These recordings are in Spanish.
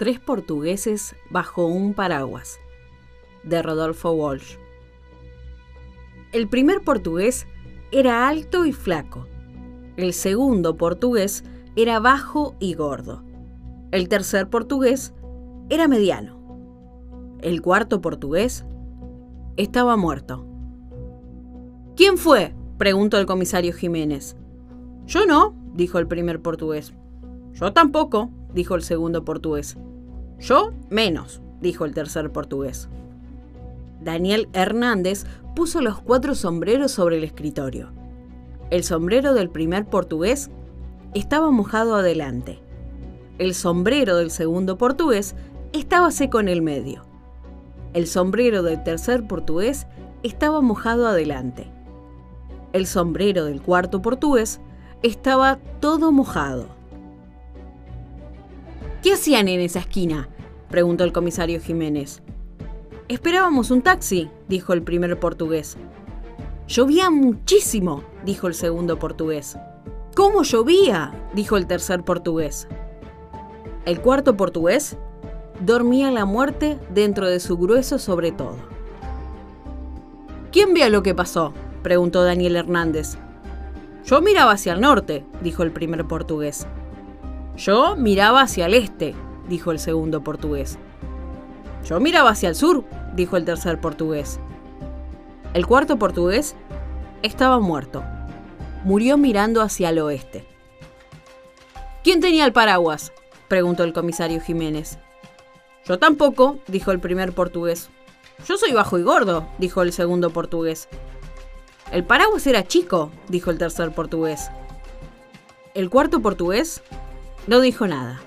Tres portugueses bajo un paraguas, de Rodolfo Walsh. El primer portugués era alto y flaco. El segundo portugués era bajo y gordo. El tercer portugués era mediano. El cuarto portugués estaba muerto. ¿Quién fue? preguntó el comisario Jiménez. Yo no, dijo el primer portugués. Yo tampoco, dijo el segundo portugués. Yo menos, dijo el tercer portugués. Daniel Hernández puso los cuatro sombreros sobre el escritorio. El sombrero del primer portugués estaba mojado adelante. El sombrero del segundo portugués estaba seco en el medio. El sombrero del tercer portugués estaba mojado adelante. El sombrero del cuarto portugués estaba todo mojado. ¿Qué hacían en esa esquina? preguntó el comisario Jiménez. Esperábamos un taxi, dijo el primer portugués. Llovía muchísimo, dijo el segundo portugués. ¿Cómo llovía? dijo el tercer portugués. El cuarto portugués dormía la muerte dentro de su grueso sobre todo. ¿Quién vio lo que pasó? preguntó Daniel Hernández. Yo miraba hacia el norte, dijo el primer portugués. Yo miraba hacia el este, dijo el segundo portugués. Yo miraba hacia el sur, dijo el tercer portugués. El cuarto portugués estaba muerto. Murió mirando hacia el oeste. ¿Quién tenía el paraguas? preguntó el comisario Jiménez. Yo tampoco, dijo el primer portugués. Yo soy bajo y gordo, dijo el segundo portugués. El paraguas era chico, dijo el tercer portugués. El cuarto portugués no dijo nada.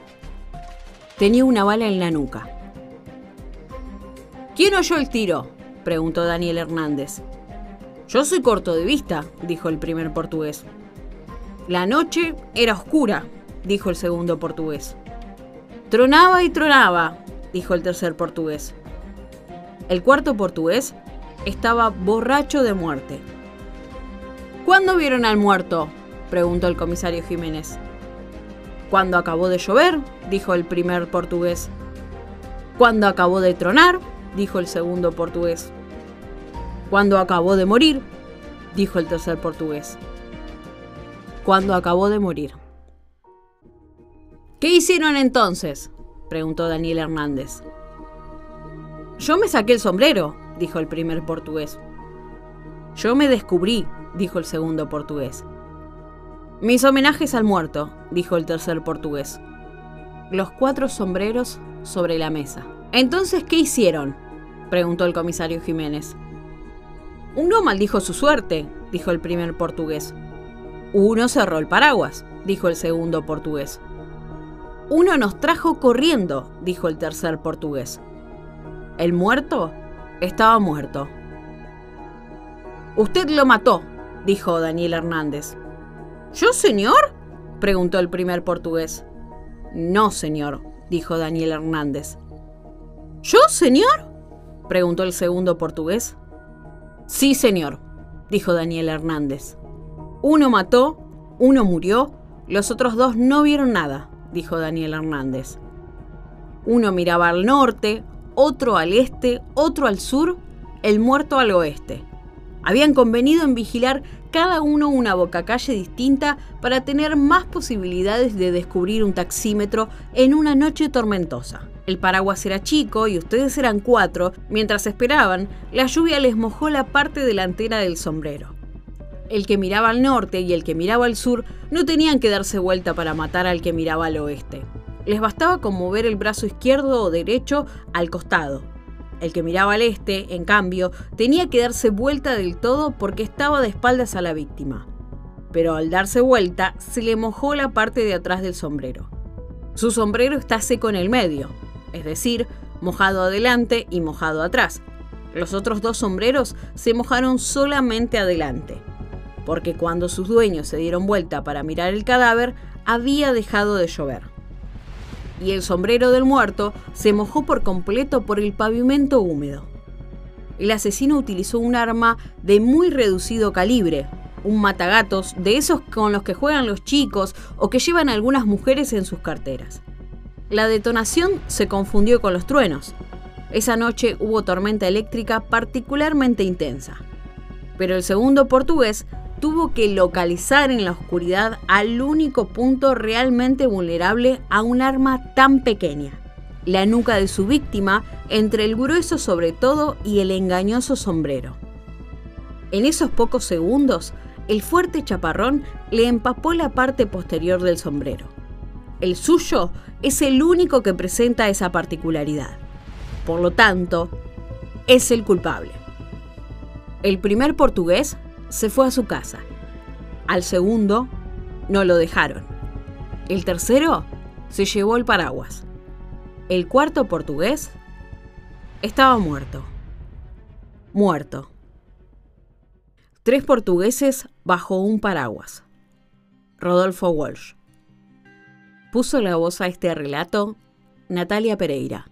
Tenía una bala en la nuca. ¿Quién oyó el tiro? preguntó Daniel Hernández. Yo soy corto de vista, dijo el primer portugués. La noche era oscura, dijo el segundo portugués. Tronaba y tronaba, dijo el tercer portugués. El cuarto portugués estaba borracho de muerte. ¿Cuándo vieron al muerto? preguntó el comisario Jiménez. Cuando acabó de llover, dijo el primer portugués. Cuando acabó de tronar, dijo el segundo portugués. Cuando acabó de morir, dijo el tercer portugués. Cuando acabó de morir. ¿Qué hicieron entonces? preguntó Daniel Hernández. Yo me saqué el sombrero, dijo el primer portugués. Yo me descubrí, dijo el segundo portugués. Mis homenajes al muerto, dijo el tercer portugués. Los cuatro sombreros sobre la mesa. Entonces, ¿qué hicieron? preguntó el comisario Jiménez. Uno maldijo su suerte, dijo el primer portugués. Uno cerró el paraguas, dijo el segundo portugués. Uno nos trajo corriendo, dijo el tercer portugués. El muerto estaba muerto. Usted lo mató, dijo Daniel Hernández. ¿Yo, señor? preguntó el primer portugués. No, señor, dijo Daniel Hernández. ¿Yo, señor? preguntó el segundo portugués. Sí, señor, dijo Daniel Hernández. Uno mató, uno murió, los otros dos no vieron nada, dijo Daniel Hernández. Uno miraba al norte, otro al este, otro al sur, el muerto al oeste. Habían convenido en vigilar cada uno una bocacalle distinta para tener más posibilidades de descubrir un taxímetro en una noche tormentosa. El paraguas era chico y ustedes eran cuatro. Mientras esperaban, la lluvia les mojó la parte delantera del sombrero. El que miraba al norte y el que miraba al sur no tenían que darse vuelta para matar al que miraba al oeste. Les bastaba con mover el brazo izquierdo o derecho al costado. El que miraba al este, en cambio, tenía que darse vuelta del todo porque estaba de espaldas a la víctima. Pero al darse vuelta, se le mojó la parte de atrás del sombrero. Su sombrero está seco en el medio, es decir, mojado adelante y mojado atrás. Los otros dos sombreros se mojaron solamente adelante, porque cuando sus dueños se dieron vuelta para mirar el cadáver, había dejado de llover. Y el sombrero del muerto se mojó por completo por el pavimento húmedo. El asesino utilizó un arma de muy reducido calibre, un matagatos de esos con los que juegan los chicos o que llevan algunas mujeres en sus carteras. La detonación se confundió con los truenos. Esa noche hubo tormenta eléctrica particularmente intensa. Pero el segundo portugués tuvo que localizar en la oscuridad al único punto realmente vulnerable a un arma tan pequeña, la nuca de su víctima entre el grueso sobre todo y el engañoso sombrero. En esos pocos segundos, el fuerte chaparrón le empapó la parte posterior del sombrero. El suyo es el único que presenta esa particularidad. Por lo tanto, es el culpable. El primer portugués se fue a su casa. Al segundo, no lo dejaron. El tercero se llevó el paraguas. El cuarto portugués estaba muerto. Muerto. Tres portugueses bajo un paraguas. Rodolfo Walsh. Puso la voz a este relato Natalia Pereira.